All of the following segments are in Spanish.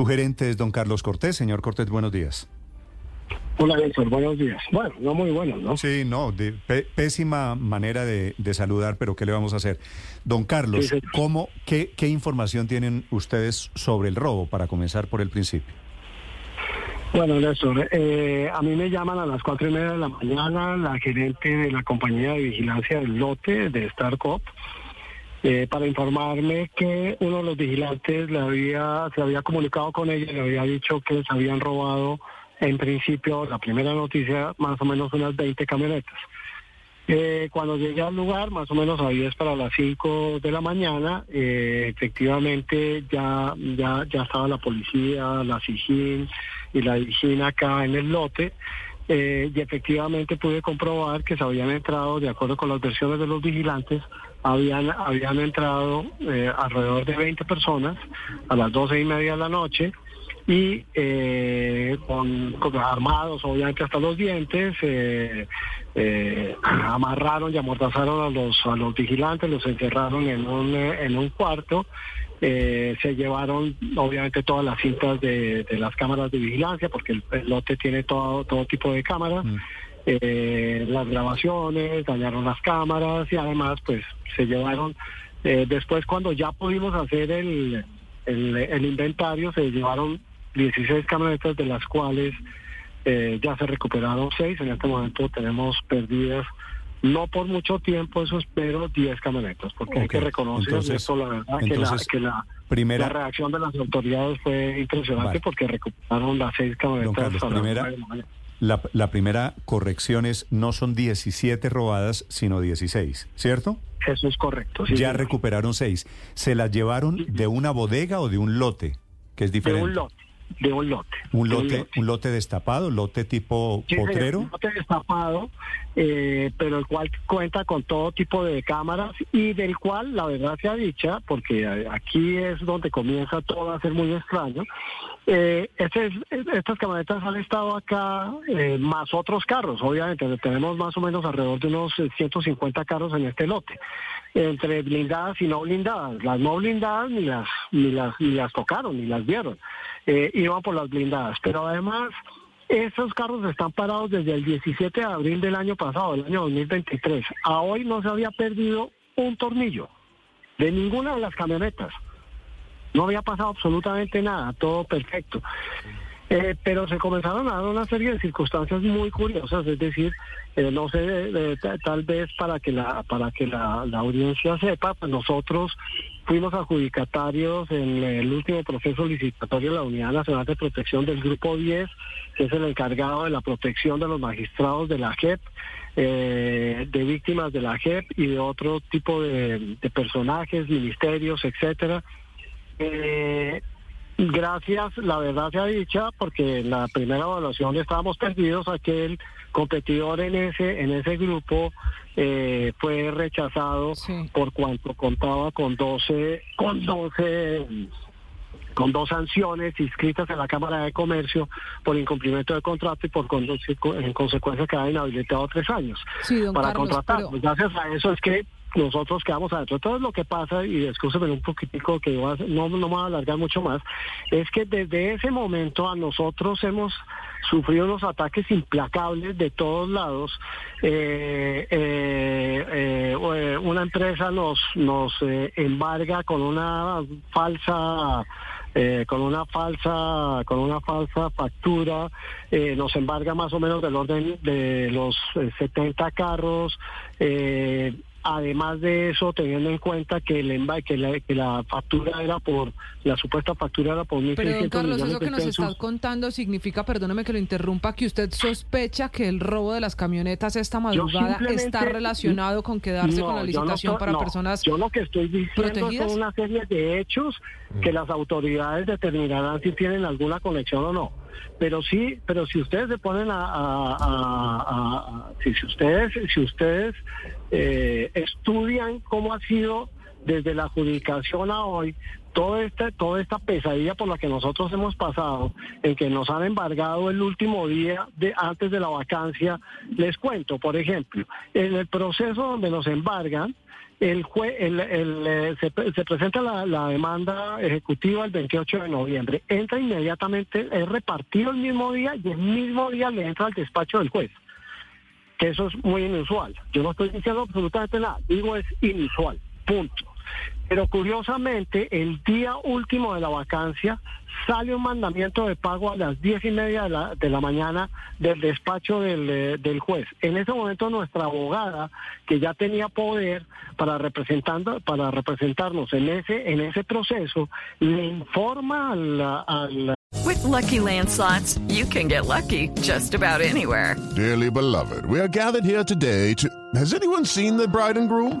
Tu gerente es don Carlos Cortés. Señor Cortés, buenos días. Hola, Néstor, buenos días. Bueno, no muy buenos, ¿no? Sí, no, de, pésima manera de, de saludar, pero ¿qué le vamos a hacer? Don Carlos, sí. ¿cómo, qué, ¿qué información tienen ustedes sobre el robo, para comenzar por el principio? Bueno, Néstor, eh, a mí me llaman a las cuatro y media de la mañana la gerente de la compañía de vigilancia del lote de Starcop eh, para informarme que uno de los vigilantes le había, se había comunicado con ella y le había dicho que les habían robado en principio, la primera noticia, más o menos unas 20 camionetas. Eh, cuando llegué al lugar, más o menos a 10 para las 5 de la mañana, eh, efectivamente ya, ya, ya estaba la policía, la SIGIN y la DIGIN acá en el lote. y efectivamente pude comprobar que se habían entrado, de acuerdo con las versiones de los vigilantes, habían, habían entrado eh, alrededor de 20 personas a las 12 y media de la noche y eh, con, con armados obviamente hasta los dientes eh, eh, amarraron y amordazaron a los a los vigilantes los encerraron en un en un cuarto. Eh, se llevaron obviamente todas las cintas de, las cámaras de vigilancia porque el, el lote tiene todo todo tipo de cámaras eh, las grabaciones dañaron las cámaras y además pues se llevaron eh, después cuando ya pudimos hacer el, el, el inventario se llevaron 16 camionetas de las cuales eh, ya se recuperaron 6 en este momento tenemos perdidas no por mucho tiempo eso espero 10 camionetas porque hay Ok, que reconocer entonces- esto la verdad que la, que la primera- la reacción de las autoridades fue impresionante Vale. porque recuperaron las 6 camionetas Carlos, primera- la. La, la primera corrección es, no son 17 robadas, sino 16, ¿cierto? eso es correcto sí, ya señor. recuperaron 6. ¿Se las llevaron de una bodega o de un lote? Que es de diferente. un lote de un lote Un de lote, un lote destapado, lote tipo Sí, potrero. un lote destapado, eh, pero el cual cuenta con todo tipo de cámaras y del cual, la verdad sea dicha, porque aquí es donde comienza todo a ser muy extraño, eh, este es- estas camionetas han estado acá eh, más otros carros, obviamente, tenemos más o menos alrededor de unos eh, 150 carros en este lote, entre blindadas y no blindadas. Las no blindadas ni las, ni las, ni las tocaron, ni las vieron, eh, iban por las blindadas, pero además... Esos carros están parados desde el 17 de abril del año pasado, del año 2023. A hoy no se había perdido un tornillo de ninguna de las camionetas. No había pasado absolutamente nada, todo perfecto. Eh, pero se comenzaron a dar una serie de circunstancias muy curiosas, es decir, eh, no sé, eh, ta- tal vez para que la para que la, la audiencia sepa, pues nosotros fuimos adjudicatarios en el último proceso licitatorio de la Unidad Nacional de Protección del Grupo 10, que es el encargado de la protección de los magistrados de la JEP, eh, de víctimas de la JEP y de otro tipo de, de personajes, ministerios, etcétera. Eh, Gracias, la verdad sea dicha, porque en la primera evaluación estábamos perdidos, aquel competidor en ese en ese grupo eh, fue rechazado por cuanto contaba con 12 con 12 con dos sanciones inscritas en la Cámara de Comercio por incumplimiento de contrato y por en consecuencia queda inhabilitado tres años Sí, para Carlos, contratar. pero- Pues gracias a eso es que nosotros quedamos adentro. Entonces lo que pasa, y discúlpeme un poquitico que hacer- no, no me voy a alargar mucho más, es que desde ese momento a nosotros hemos sufrido unos ataques implacables de todos lados. Eh, eh, eh, eh, una empresa nos, nos embarga con una falsa eh, con una falsa con una falsa factura nos embarga más o menos del orden de los eh, 70 carros Además de eso, teniendo en cuenta que el emba- que la, que la factura era por, la supuesta factura era por 1.600 Pero don Carlos, eso que nos pesos. está contando significa, perdóneme que lo interrumpa, que usted sospecha que el robo de las camionetas esta madrugada está relacionado con quedarse con la No, yo no licitación para no. personas Yo lo que estoy diciendo protegidas. son una serie de hechos que las autoridades determinarán si tienen alguna conexión o no. Pero sí, pero si ustedes se ponen a, a- a- a- si, si ustedes, si ustedes eh, estudian cómo ha sido desde la adjudicación a hoy toda esta, toda esta pesadilla por la que nosotros hemos pasado, en que nos han embargado el último día de antes de la vacancia, les cuento, por ejemplo, en el proceso donde nos embargan, el jue- el- el, eh, se, pre- se presenta la, la demanda ejecutiva el 28 de noviembre, entra inmediatamente, es repartido el mismo día y el mismo día le entra al despacho del juez que eso es muy inusual. Yo no estoy diciendo absolutamente nada, digo es inusual, punto. Pero curiosamente, el día último de la vacancia sale un mandamiento de pago a las diez y media de la, de la mañana del despacho del, eh, del juez. En ese momento nuestra abogada, que ya tenía poder para representando, para representarnos en ese, en ese proceso, le informa al, al With Lucky Land slots, you can get lucky just about anywhere. Dearly beloved, we are gathered here today to. Has anyone seen the bride and groom?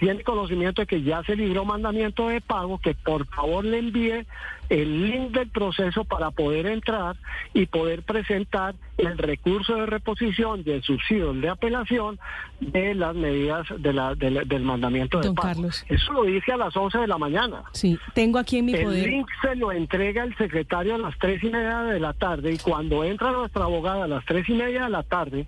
tiene conocimiento de que ya se libró mandamiento de pago, que por favor le envíe el link del proceso para poder entrar y poder presentar el recurso de reposición y el subsidio de apelación de las medidas de la, de la- del mandamiento de Don pago. Carlos. Eso lo dije a las 11 de la mañana. Sí, tengo aquí en mi El poder. link se lo entrega el secretario a las tres y media de la tarde y cuando entra nuestra abogada a las tres y media de la tarde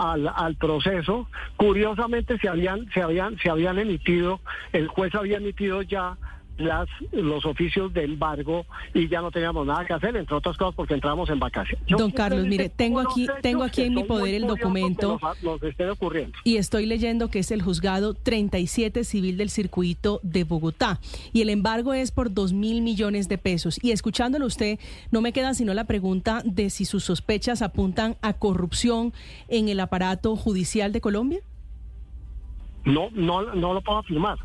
al, al proceso, curiosamente se habían, se habían, se habían emitido, el juez había emitido ya las, los oficios de embargo y ya no teníamos nada que hacer, entre otras cosas porque entramos en vacaciones. Yo Don Carlos, mire, tengo aquí- tengo aquí en mi poder el documento. Nos, nos estén ocurriendo. Y estoy leyendo que es el juzgado 37 civil del circuito de Bogotá. Y el embargo es por 2 mil millones de pesos. Y escuchándolo usted, no me queda sino la pregunta de si sus sospechas apuntan a corrupción en el aparato judicial de Colombia. No, no, no lo puedo afirmar,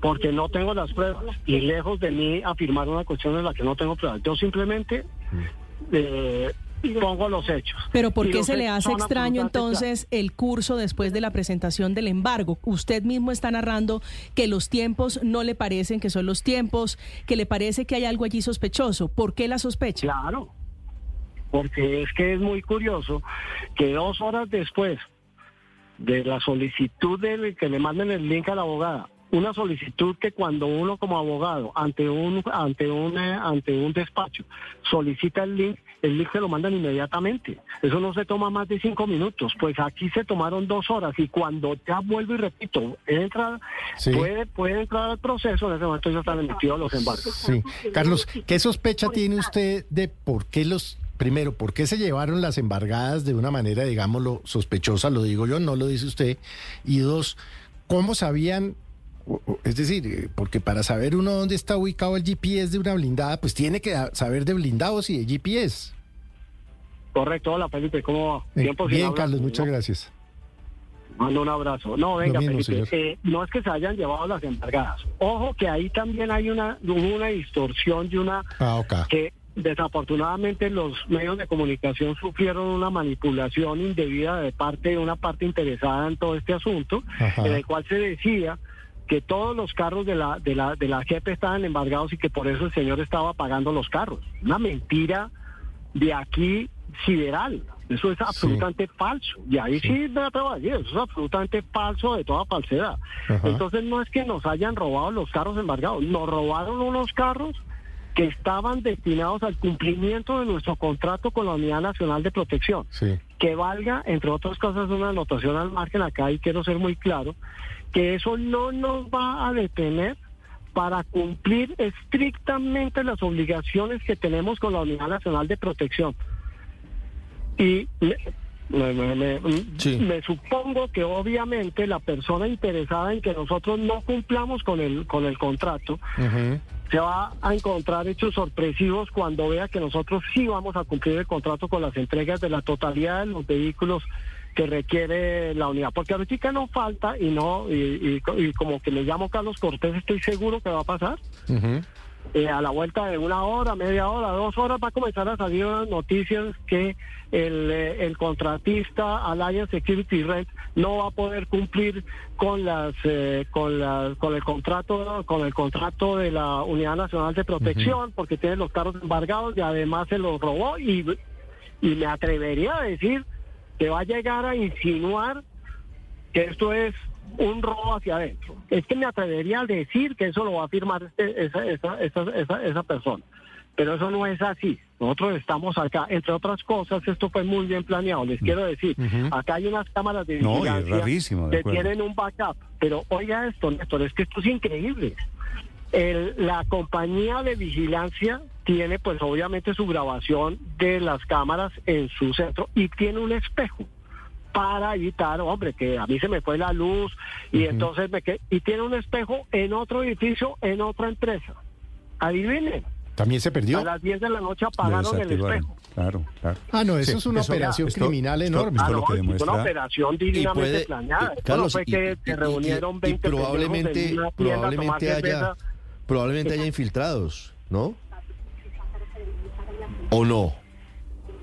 porque no tengo las pruebas. Y lejos de mí afirmar una cuestión en la que no tengo pruebas. Yo simplemente eh, pongo los hechos. Pero ¿por qué se le hace extraño entonces el curso después de la presentación del embargo? Usted mismo está narrando que los tiempos no le parecen que son los tiempos, que le parece que hay algo allí sospechoso. ¿Por qué la sospecha? Claro, porque es que es muy curioso que dos horas después de la solicitud de que le manden el link a la abogada, una solicitud que cuando uno como abogado ante un ante un eh, ante un despacho solicita el link, el link se lo mandan inmediatamente. Eso no se toma más de cinco minutos. Pues aquí se tomaron dos horas y cuando ya vuelvo y repito, entra Sí. puede puede entrar al proceso. En ese momento ya están emitidos los embargos. Sí. Carlos, ¿qué sospecha tiene usted de por qué los, primero, por qué se llevaron las embargadas de una manera, digámoslo, sospechosa, lo digo yo, no lo dice usted? Y dos, ¿cómo sabían, es decir, eh, porque para saber uno dónde está ubicado el GPS de una blindada, pues tiene que saber de blindados y de GPS. Correcto, hola Felipe, ¿cómo va? Eh, bien, hablar, Carlos, ¿no? muchas gracias. Mando un abrazo. No, venga, mismo, Felipe, eh, no es que se hayan llevado las embargadas. Ojo que ahí también hay una, hubo una distorsión y una Ah, que desafortunadamente los medios de comunicación sufrieron una manipulación indebida de parte de una parte interesada en todo este asunto, Ajá. en el cual se decía que todos los carros de la de la de la JEP estaban embargados y que por eso el señor estaba pagando los carros. Una mentira de aquí sideral. Eso es absolutamente falso. Y ahí sí, me atrevo a decir, eso es absolutamente falso de toda falsedad. Ajá. Entonces no es que nos hayan robado los carros embargados, nos robaron unos carros que estaban destinados al cumplimiento de nuestro contrato con la Unidad Nacional de Protección Sí. que valga, entre otras cosas, una anotación al margen acá y quiero ser muy claro, que eso no nos va a detener para cumplir estrictamente las obligaciones que tenemos con la Unidad Nacional de Protección. Y me, me- me- supongo que obviamente la persona interesada en que nosotros no cumplamos con el, con el contrato se va a encontrar hechos sorpresivos cuando vea que nosotros sí vamos a cumplir el contrato con las entregas de la totalidad de los vehículos que requiere la unidad. Porque ahorita no falta y no, y, y- y como que me llamo Carlos Cortés, estoy seguro que va a pasar. Eh, a la vuelta de una hora, media hora, dos horas va a comenzar a salir unas noticias que el, eh, el contratista Alliance Security Rent no va a poder cumplir con las eh, con las con el contrato con el contrato de la Unidad Nacional de Protección porque tiene los carros embargados y además se los robó y y me atrevería a decir que va a llegar a insinuar que esto es un robo hacia adentro. Es que me atrevería a decir que eso lo va a firmar este- esa, esa, esa, esa, esa persona. Pero eso no es así. Nosotros estamos acá, entre otras cosas, esto fue muy bien planeado. Les quiero decir, acá hay unas cámaras de No, y es vigilancia rarísimo, de que acuerdo. tienen un backup. Pero oiga esto, Néstor, es que esto es increíble. El- la compañía de vigilancia tiene pues obviamente su grabación de las cámaras en su centro y tiene un espejo para evitar, hombre, que a mí se me fue la luz y entonces me quedé, y tiene un espejo en otro edificio, en otra empresa. Adivinen, ¿También se perdió? a las 10 de la noche Lo apagaron el espejo. Claro, claro. Ah, no, eso Sí, es una eso- operación esto- criminal esto- enorme. esto Ah, lo no, que es una demuestra... operación divinamente puede- planeada. Carlos, no fue y- que y- se y- reunieron y 20 pendejos probablemente, en probablemente haya, cerveza. probablemente haya infiltrados, ¿no? ¿O no?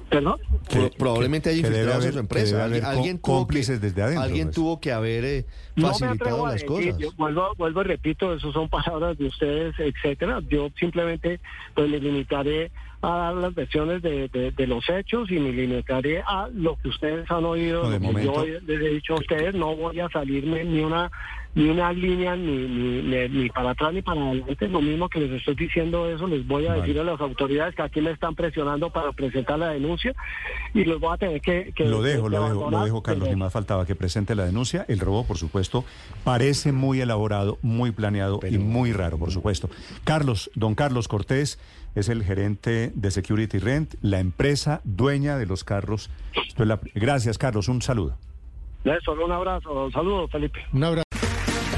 ¿Perdón? Pro- probablemente haya que debe infiltrados en su que empresa. Alguien, haber alguien có- tuvo que, cómplices desde adentro, alguien pues. tuvo que haber eh, No me facilitado a las decir, cosas. yo vuelvo, vuelvo y repito, eso son palabras de ustedes, etcétera. Yo simplemente pues me limitaré a dar las versiones de, de- de los hechos y me limitaré a lo que ustedes han oído, No, de lo que yo momento- les he dicho a ustedes. No voy a salirme ni una ni una línea ni, ni, ni- ni para atrás ni para adelante. Lo mismo que les estoy diciendo eso, les voy a Vale. decir a las autoridades que aquí me están presionando para presentar la denuncia y los voy a tener que... que- Lo dejo, que lo dejo, lo dejo, Carlos. Ni más faltaba que presente la denuncia. El robo, por supuesto, parece muy elaborado, muy planeado y muy raro, por supuesto. Carlos, don Carlos Cortés es el gerente de Security Rent, la empresa dueña de los carros. Esto es la- Gracias, Carlos. Un saludo. Néstor, un abrazo. Saludos, Felipe. Un abrazo.